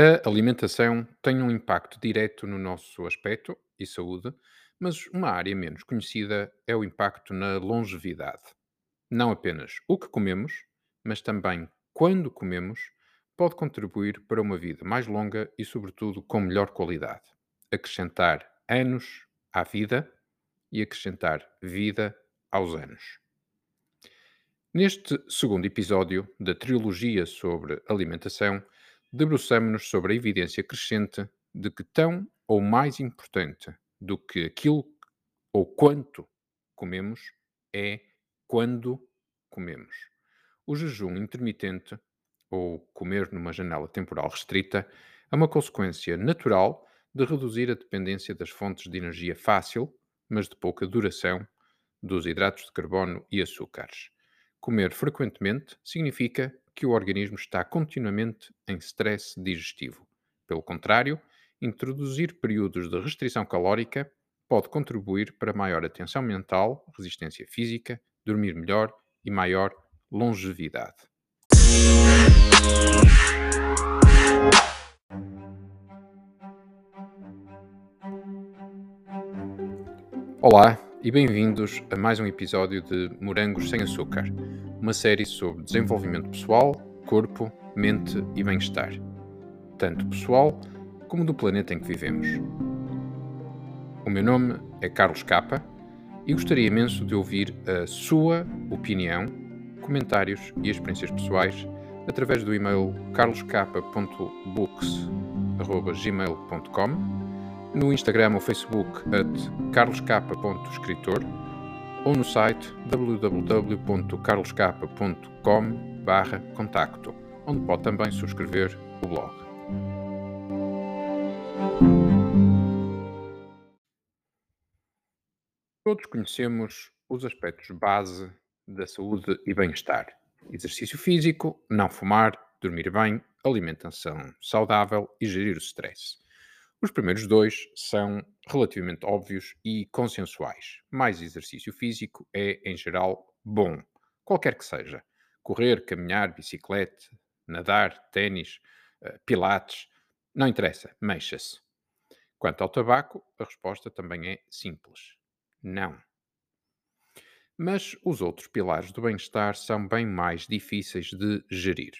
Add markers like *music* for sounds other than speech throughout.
A alimentação tem um impacto direto no nosso aspecto e saúde, mas uma área menos conhecida é o impacto na longevidade. Não apenas o que comemos, mas também quando comemos, pode contribuir para uma vida mais longa e, sobretudo, com melhor qualidade. Acrescentar anos à vida e acrescentar vida aos anos. Neste segundo episódio da trilogia sobre alimentação, debruçamos-nos sobre a evidência crescente de que tão ou mais importante do que aquilo ou quanto comemos é quando comemos. O jejum intermitente, ou comer numa janela temporal restrita, é uma consequência natural de reduzir a dependência das fontes de energia fácil, mas de pouca duração, dos hidratos de carbono e açúcares. Comer frequentemente significa que o organismo está continuamente em stress digestivo. Pelo contrário, introduzir períodos de restrição calórica pode contribuir para maior atenção mental, resistência física, dormir melhor e maior longevidade. Olá e bem-vindos a mais um episódio de Morangos Sem Açúcar, uma série sobre desenvolvimento pessoal, corpo, mente e bem-estar, tanto pessoal como do planeta em que vivemos. O meu nome é Carlos Capa e gostaria imenso de ouvir a sua opinião, comentários e experiências pessoais através do e-mail carloscapa.books.gmail.com no Instagram ou Facebook at carloscapa.escritor ou no site www.carloscapa.com barra contacto, onde pode também subscrever o blog. Todos conhecemos os aspectos base da saúde e bem-estar. Exercício físico, não fumar, dormir bem, alimentação saudável e gerir o stress. Os primeiros dois são relativamente óbvios e consensuais. Mais exercício físico é, em geral, bom, qualquer que seja. Correr, caminhar, bicicleta, nadar, ténis, eh, pilates, não interessa, mexa-se. Quanto ao tabaco, a resposta também é simples: não. Mas os outros pilares do bem-estar são bem mais difíceis de gerir.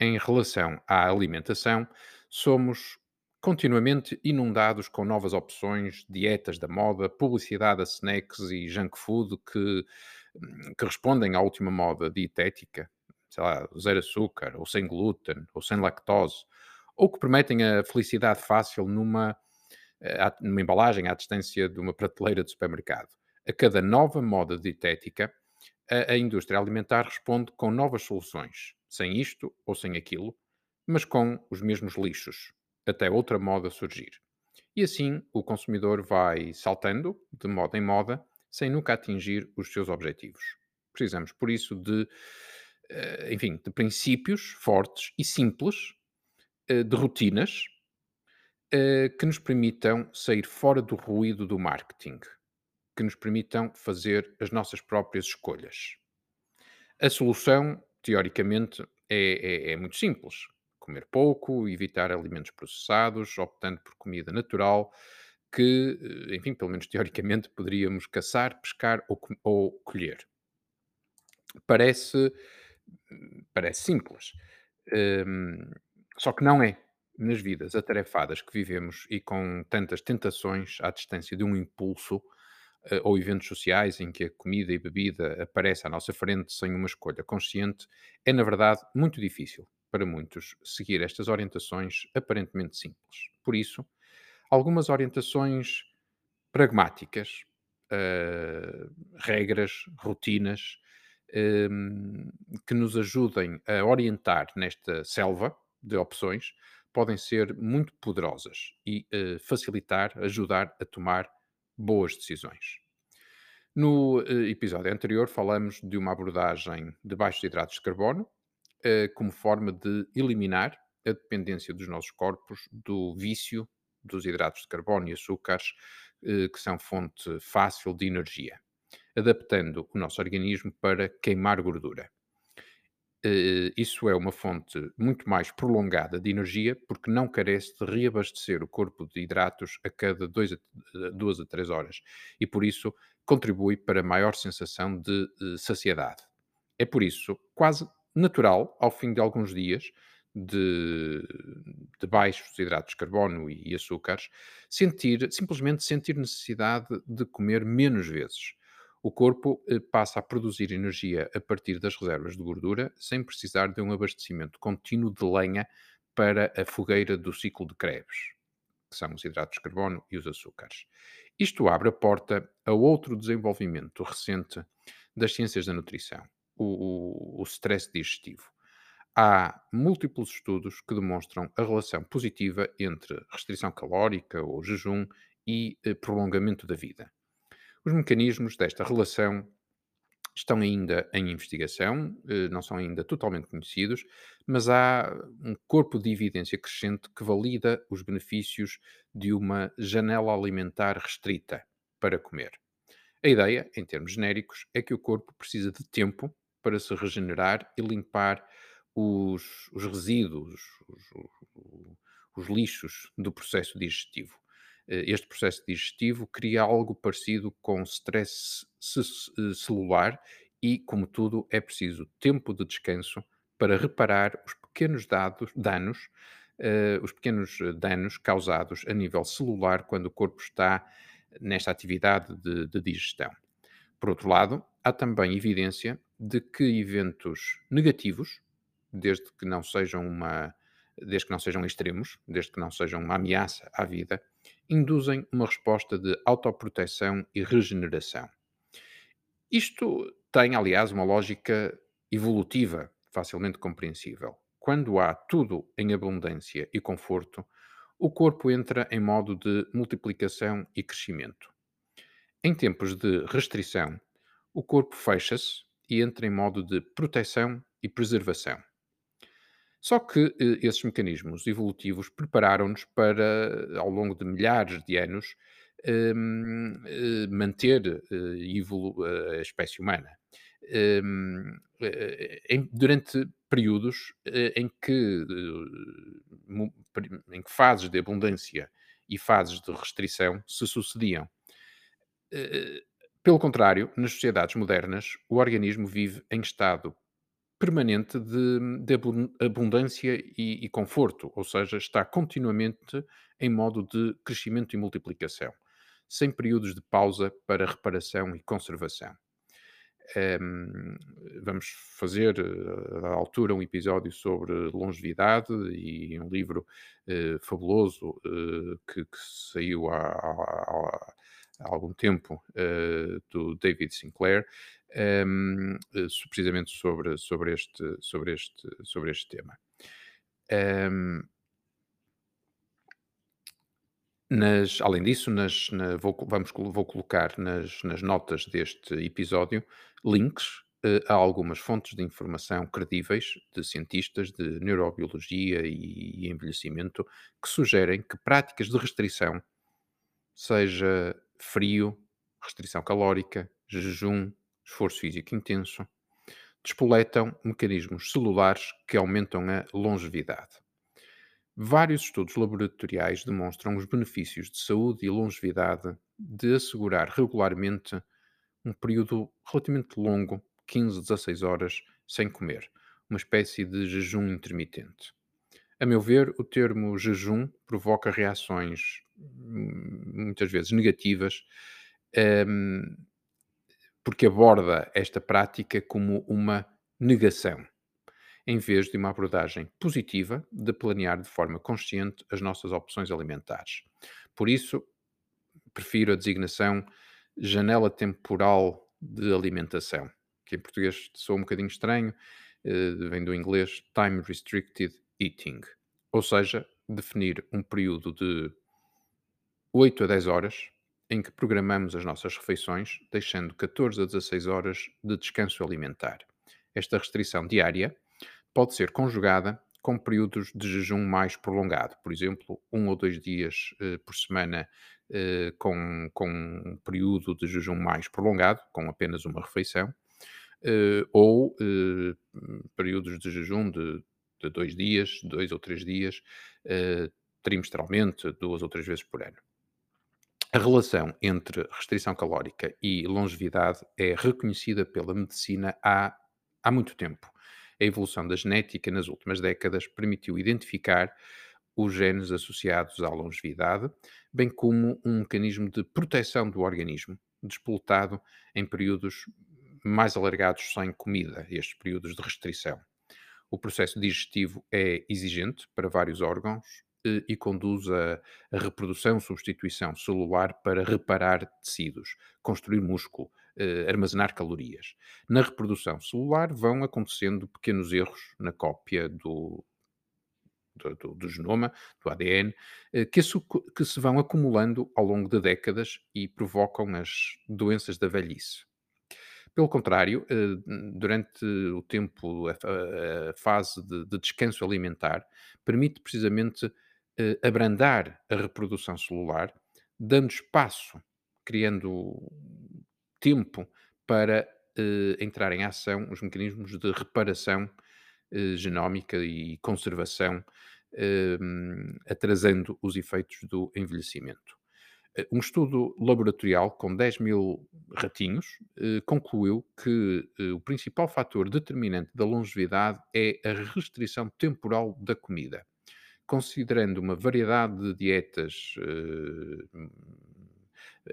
Em relação à alimentação, somos continuamente inundados com novas opções, dietas da moda, publicidade a snacks e junk food que, hum, que respondem à última moda dietética, sei lá, zero açúcar, ou sem glúten, ou sem lactose, ou que prometem a felicidade fácil numa, eh, numa embalagem à distância de uma prateleira de supermercado. A cada nova moda dietética, a, a indústria alimentar responde com novas soluções, sem isto ou sem aquilo, mas com os mesmos lixos, até outra moda surgir. E assim o consumidor vai saltando de moda em moda sem nunca atingir os seus objetivos. Precisamos, por isso, de, eh, enfim, de princípios fortes e simples, eh, de rotinas, eh, que nos permitam sair fora do ruído do marketing, que nos permitam fazer as nossas próprias escolhas. A solução, teoricamente, é, é, é muito simples comer pouco, evitar alimentos processados, optando por comida natural, que, eh, enfim, pelo menos *laughs* teoricamente, poderíamos caçar, pescar ou, ou colher. Parece, parece simples, um, só que não é. Nas vidas atarefadas que vivemos e com tantas tentações à distância de um impulso uh, ou eventos sociais em que a comida e bebida aparece à nossa frente sem uma escolha consciente, é na verdade muito difícil para muitos, seguir estas orientações aparentemente simples. Por isso, algumas orientações pragmáticas, uh, regras, rotinas, um, que nos ajudem a orientar nesta selva de opções, podem ser muito poderosas e uh, facilitar, ajudar a tomar boas decisões. No uh, episódio anterior, falamos de uma abordagem de baixos hidratos de carbono, como forma de eliminar a dependência dos nossos corpos do vício dos hidratos de carbono e açúcares, uh, que são fonte fácil de energia, adaptando o nosso organismo para queimar gordura. Eh, isso é uma fonte muito mais prolongada de energia, porque não carece de reabastecer o corpo de hidratos a cada 2 a 2 a 3 horas e, por isso, contribui para maior sensação de eh, saciedade. É por isso quase natural, ao fim de alguns dias de, de baixos hidratos de carbono e, açúcares, sentir, simplesmente sentir necessidade de comer menos vezes. O corpo eh, passa a produzir energia a partir das reservas de gordura, sem precisar de um abastecimento contínuo de lenha para a fogueira do ciclo de Krebs, que são os hidratos de carbono e os açúcares. Isto abre a porta a outro desenvolvimento recente das ciências da nutrição, o, o, o stress digestivo. Há múltiplos estudos que demonstram a relação positiva entre restrição calórica ou jejum e eh, prolongamento da vida. Os mecanismos desta relação estão ainda em investigação, eh, não são ainda totalmente conhecidos, mas há um corpo de evidência crescente que valida os benefícios de uma janela alimentar restrita para comer. A ideia, em termos genéricos, é que o corpo precisa de tempo para se regenerar e limpar os, os resíduos, os, os, os lixos do processo digestivo. Eh, este processo digestivo cria algo parecido com stress eh, celular e, como tudo, é preciso tempo de descanso para reparar os pequenos dados, danos, uh, os pequenos danos causados a nível celular quando o corpo está nesta atividade de, de digestão. Por outro lado, há também evidência de que eventos negativos, desde que não sejam uma desde que não sejam extremos, desde que não sejam uma ameaça à vida, induzem uma resposta de autoproteção e regeneração. Isto tem, aliás, uma lógica evolutiva facilmente compreensível. Quando há tudo em abundância e conforto, o corpo entra em modo de multiplicação e crescimento. Em tempos de restrição, o corpo fecha-se e entra em modo de proteção e preservação. Só que eh, esses mecanismos evolutivos prepararam-nos para, ao longo de milhares de anos, hum, eh, manter eh, a espécie humana. Hum, em, durante períodos em que, em que fases de abundância e fases de restrição se sucediam. Pelo contrário, nas sociedades modernas, o organismo vive em estado permanente de, de abundância e, e, conforto, ou seja, está continuamente em modo de crescimento e multiplicação, sem períodos de pausa para reparação e conservação. Um, ehm, vamos fazer uh, à altura um episódio sobre longevidade e um livro uh, fabuloso uh, que, que, saiu há, há algum tempo do David Sinclair um, ehm, precisamente sobre, sobre, este, sobre, este, sobre este tema. Um, nas, além disso, nas, na, vou, vamos, vou colocar nas, nas notas deste episódio links uh, a algumas fontes de informação credíveis de cientistas de neurobiologia e, e envelhecimento que sugerem que práticas de restrição, seja frio, restrição calórica, jejum, esforço físico intenso, despoletam mecanismos celulares que aumentam a longevidade. Vários estudos laboratoriais demonstram os benefícios de saúde e longevidade de assegurar regularmente um período relativamente longo, 15, 16 horas, sem comer, uma espécie de jejum intermitente. A meu ver, o termo jejum provoca reações hum, muitas vezes negativas um, porque aborda esta prática como uma negação, em vez de uma abordagem positiva de planear de forma consciente as nossas opções alimentares. Por isso, prefiro a designação janela temporal de alimentação, que em português soa um bocadinho estranho, eh, vem do inglês Time Restricted Eating, ou seja, definir um período de 8 a 10 horas em que programamos as nossas refeições, deixando 14 a 16 horas de descanso alimentar. Esta restrição diária pode ser conjugada com períodos de jejum mais prolongado, por exemplo, um ou dois dias eh, por semana eh, com, com um período de jejum mais prolongado, com apenas uma refeição, eh, ou eh, períodos de jejum de, de dois dias, dois ou três dias, eh, trimestralmente, duas ou três vezes por ano. A relação entre restrição calórica e longevidade é reconhecida pela medicina há, há muito tempo. A evolução da genética nas últimas décadas permitiu identificar os genes associados à longevidade, bem como um mecanismo de proteção do organismo, despoletado em períodos mais alargados sem comida, estes períodos de restrição. O processo digestivo é exigente para vários órgãos e conduz a, a reprodução, substituição celular para reparar tecidos, construir músculo, eh, armazenar calorias. Na reprodução celular vão acontecendo pequenos erros na cópia do, do, do, do genoma, do ADN, eh, que, se, que se vão acumulando ao longo de décadas e provocam as doenças da velhice. Pelo contrário, eh, durante o tempo, a, fase de, de, descanso alimentar, permite precisamente eh, abrandar a reprodução celular, dando espaço, criando tempo para eh, entrar em ação os mecanismos de reparação genómica e conservação, atrasando os efeitos do envelhecimento. Eh, um estudo laboratorial com 10 mil ratinhos eh, concluiu que eh, o principal fator determinante da longevidade é a restrição temporal da comida. Considerando uma variedade de dietas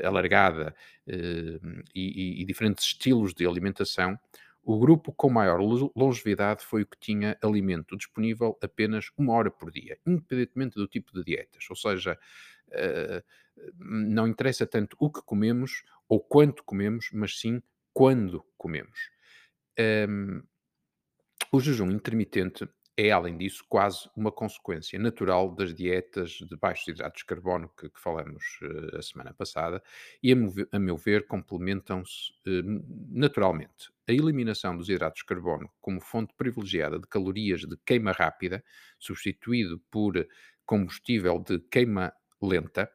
alargada e, e, e diferentes estilos de alimentação, o grupo com maior longevidade foi o que tinha alimento disponível apenas uma hora por dia, independentemente do tipo de dietas. Ou seja, uh, não interessa tanto o que comemos ou quanto comemos, mas sim quando comemos. Um, o jejum intermitente é, além disso, quase uma consequência natural das dietas de baixos hidratos de carbono que, que falamos uh, a semana passada e, a, a meu ver, complementam-se uh, naturalmente. A eliminação dos hidratos de carbono como fonte privilegiada de calorias de queima rápida, substituído por combustível de queima lenta,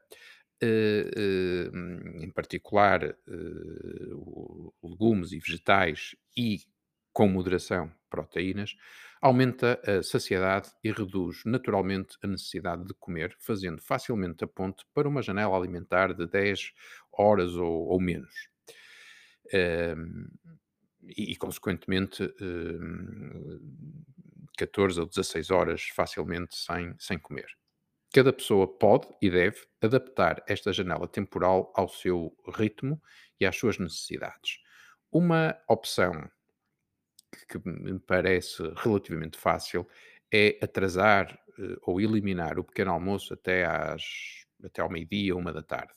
Uh, em particular legumes e vegetais e, com moderação, proteínas, aumenta a saciedade e reduz naturalmente a necessidade de comer, fazendo facilmente a ponte para uma janela alimentar de 10 horas ou, ou menos. e, e, consequentemente, 14 ou 16 horas facilmente sem, sem comer. Cada pessoa pode e deve adaptar esta janela temporal ao seu ritmo e às suas necessidades. Uma opção que me parece relativamente fácil é atrasar uh, ou eliminar o pequeno almoço até, às, até ao meio-dia, uma da tarde.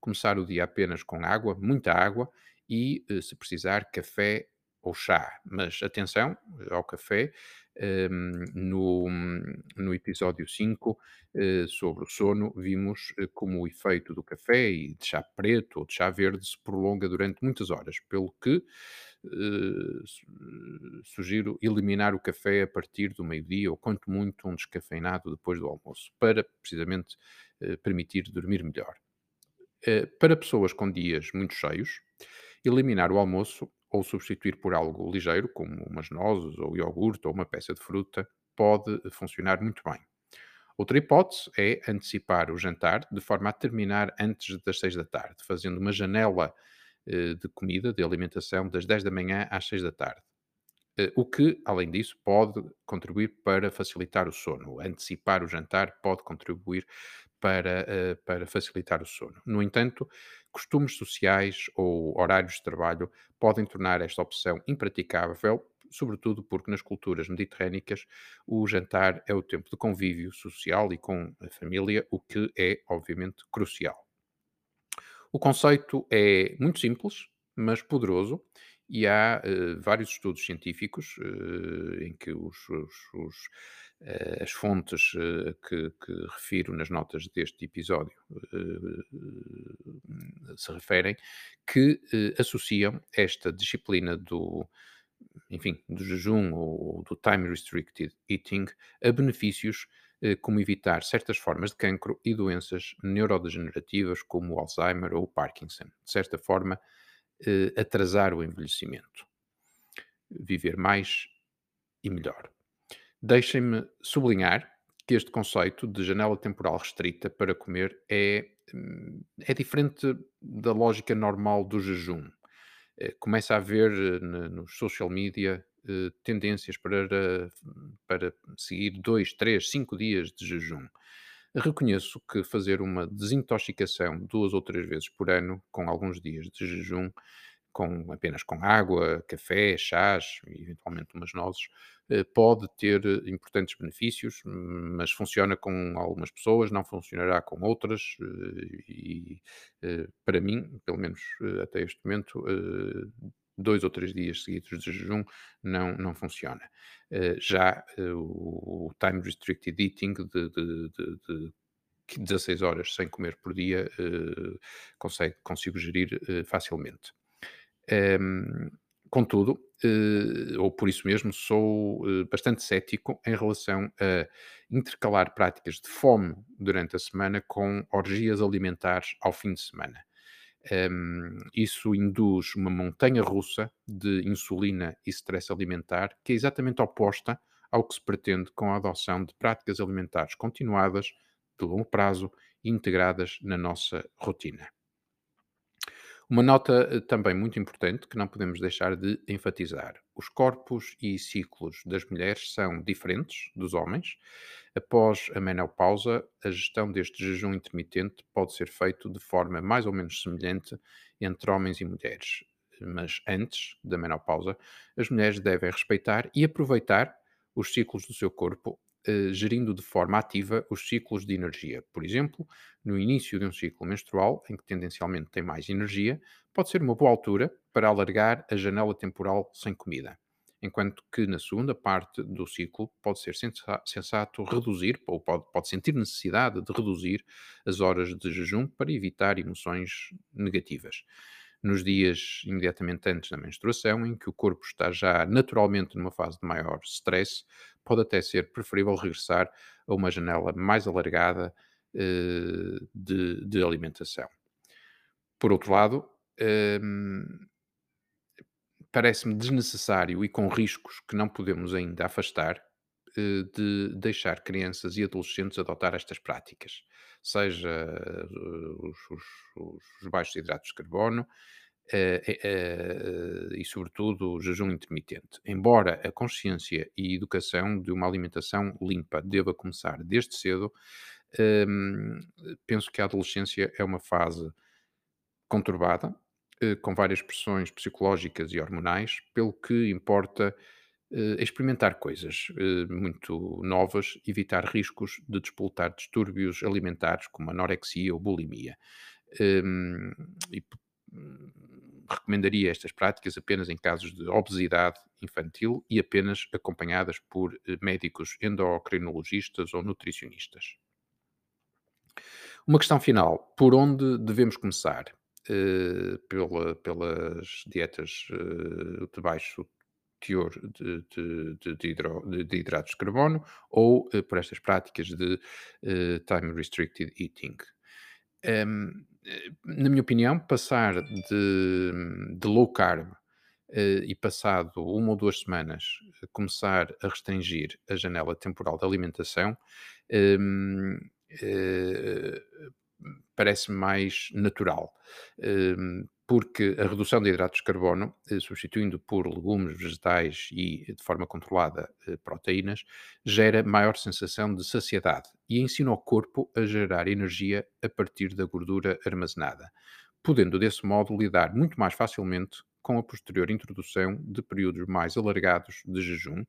Começar o dia apenas com água, muita água e, uh, se precisar, café ou chá. Mas atenção ao café, um, no, no episódio 5 uh, eh, sobre o sono, vimos como o efeito do café e de chá preto ou de chá verde se prolonga durante muitas horas, pelo que uh, sugiro eliminar o café a partir do meio-dia ou, quanto muito, um descafeinado depois do almoço, para precisamente permitir dormir melhor. para pessoas com dias muito cheios, eliminar o almoço ou substituir por algo ligeiro, como umas nozes ou iogurte ou uma peça de fruta, pode funcionar muito bem. Outra hipótese é antecipar o jantar de forma a terminar antes das 6 da tarde, fazendo uma janela eh, de comida, de alimentação, das 10 da manhã às 6 da tarde. Eh, o que, além disso, pode contribuir para facilitar o sono. Antecipar o jantar pode contribuir para, uh, para facilitar o sono. No entanto, costumes sociais ou horários de trabalho podem tornar esta opção impraticável, sobretudo porque nas culturas mediterrânicas o jantar é o tempo de convívio social e com a família, o que é, obviamente, crucial. O conceito é muito simples, mas poderoso, e há uh, vários estudos científicos uh, em que os, os, os uh, as fontes que, que, refiro nas notas deste episódio se referem, que associam esta disciplina do, enfim, do jejum ou do time restricted eating a benefícios como evitar certas formas de cancro e doenças neurodegenerativas como o Alzheimer ou o Parkinson. De certa forma, eh, atrasar o envelhecimento. viver mais e melhor. Deixem-me sublinhar que este conceito de janela temporal restrita para comer é, hum, é diferente da lógica normal do jejum. Eh, começa a haver eh, nos social media eh, tendências para, para seguir dois, três, cinco dias de jejum. Reconheço que fazer uma desintoxicação duas ou três vezes por ano, com alguns dias de jejum, com, apenas com água, café, chás e eventualmente umas nozes, eh, pode ter eh, importantes benefícios, mas funciona com algumas pessoas, não funcionará com outras, eh, e para mim, pelo menos até este momento, dois ou três dias seguidos de jejum não, não funciona. Já o time restricted eating de, de, de, de 16 horas sem comer por dia, consegue, consigo gerir facilmente. Um, contudo, ou por isso mesmo, sou bastante cético em relação a intercalar práticas de fome durante a semana com orgias alimentares ao fim de semana. Um, isso induz uma montanha russa de insulina e stress alimentar que é exatamente oposta ao que se pretende com a adoção de práticas alimentares continuadas, de longo prazo integradas na nossa rotina. Uma nota eh, também muito importante que não podemos deixar de enfatizar: os corpos e ciclos das mulheres são diferentes dos homens. Após a menopausa, a gestão deste jejum intermitente pode ser feito de forma mais ou menos semelhante entre homens e mulheres. Mas antes da menopausa, as mulheres devem respeitar e aproveitar os ciclos do seu corpo eh, gerindo de forma ativa os ciclos de energia. Por exemplo, no início de um ciclo menstrual, em que tendencialmente tem mais energia, pode ser uma boa altura para alargar a janela temporal sem comida. Enquanto que na segunda parte do ciclo pode ser sensato reduzir, ou pode, pode sentir necessidade de reduzir as horas de jejum para evitar emoções negativas nos dias imediatamente antes da menstruação, em que o corpo está já naturalmente numa fase de maior stress, pode até ser preferível regressar a uma janela mais alargada uh, de, de, alimentação. Por outro lado, um, parece-me desnecessário e com riscos que não podemos ainda afastar uh, de deixar crianças e adolescentes adotar estas práticas, seja uh, os, os, os baixos hidratos de carbono, Uh, uh, e, sobretudo, o jejum intermitente. Embora a consciência e educação de uma alimentação limpa deva começar desde cedo, uh, penso que a adolescência é uma fase conturbada, com várias pressões psicológicas e hormonais, pelo que importa experimentar coisas muito novas, evitar riscos de despoltar distúrbios alimentares como anorexia ou bulimia. Ehm, e recomendaria estas práticas apenas em casos de obesidade infantil e apenas acompanhadas por eh, médicos endocrinologistas ou nutricionistas. Uma questão final: por onde devemos começar? Uh, pela, pelas dietas uh, de baixo teor de, de, de, hidro, de, hidratos de carbono ou uh, por estas práticas de time restricted eating. Um, na minha opinião, passar de, de low carb uh, e passado uma ou duas semanas começar a restringir a janela temporal de alimentação uh, eh, parece mais natural. Um, porque a redução de hidratos de carbono, eh, substituindo por legumes, vegetais e, de forma controlada, eh, proteínas, gera maior sensação de saciedade e ensina ao corpo a gerar energia a partir da gordura armazenada, podendo desse modo lidar muito mais facilmente com a posterior introdução de períodos mais alargados de jejum,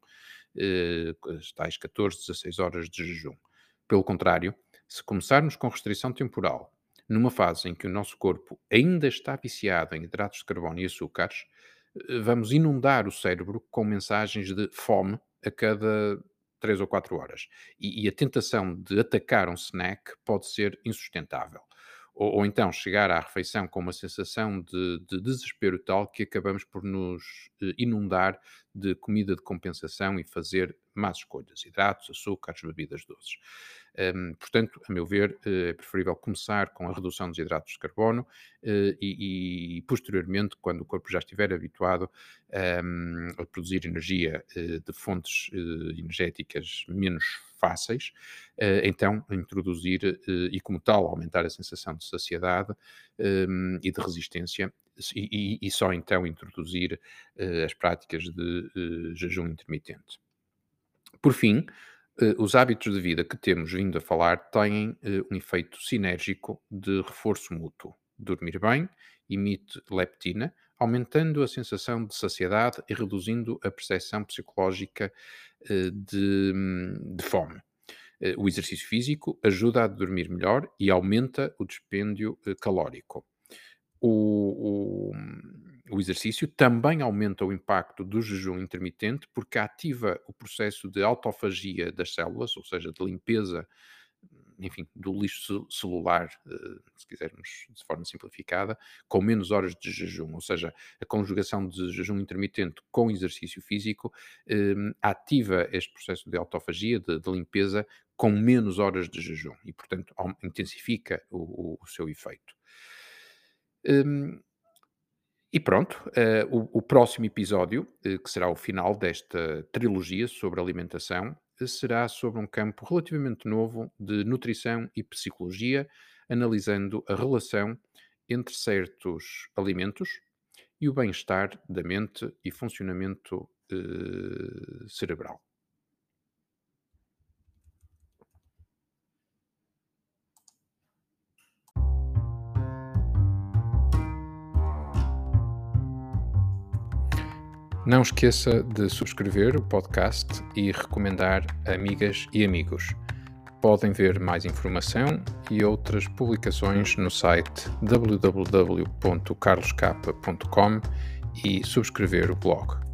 eh, as tais 14, 16 horas de jejum. Pelo contrário, se começarmos com restrição temporal numa fase em que o nosso corpo ainda está viciado em hidratos de carbono e açúcares, eh, vamos inundar o cérebro com mensagens de fome a cada 3 ou 4 horas. E, e a tentação de atacar um snack pode ser insustentável. Ou, ou, então chegar à refeição com uma sensação de, de desespero tal que acabamos por nos eh, inundar de comida de compensação e fazer más escolhas, hidratos, açúcares, bebidas doces. Um, portanto, a meu ver, é preferível começar com a redução dos hidratos de carbono uh, e, e, posteriormente, quando o corpo já estiver habituado um, a produzir energia uh, de fontes uh, energéticas menos fáceis, então introduzir e, como tal, aumentar a sensação de saciedade um, e de resistência e, e, só então introduzir uh, as práticas de uh, jejum intermitente. Por fim, uh, os hábitos de vida que temos vindo a falar têm um efeito sinérgico de reforço mútuo. Dormir bem emite leptina, aumentando a sensação de saciedade e reduzindo a percepção psicológica de, de fome. O exercício físico ajuda a dormir melhor e aumenta o dispêndio calórico o, o, o, exercício também aumenta o impacto do jejum intermitente porque ativa o processo de autofagia das células, ou seja, de limpeza, enfim, do lixo celular, eh, se quisermos de forma simplificada, com menos horas de jejum, ou seja, a conjugação de jejum intermitente com exercício físico eh, ativa este processo de autofagia, de, de, limpeza, com menos horas de jejum e, portanto, intensifica o, o seu efeito. Um, e pronto, uh, o, o, próximo episódio, uh, que será o final desta trilogia sobre alimentação, uh, será sobre um campo relativamente novo de nutrição e psicologia, analisando a relação entre certos alimentos e o bem-estar da mente e funcionamento cerebral. Não esqueça de subscrever o podcast e recomendar amigas e amigos. Podem ver mais informação e outras publicações no site www.carloscapa.com e subscrever o blog.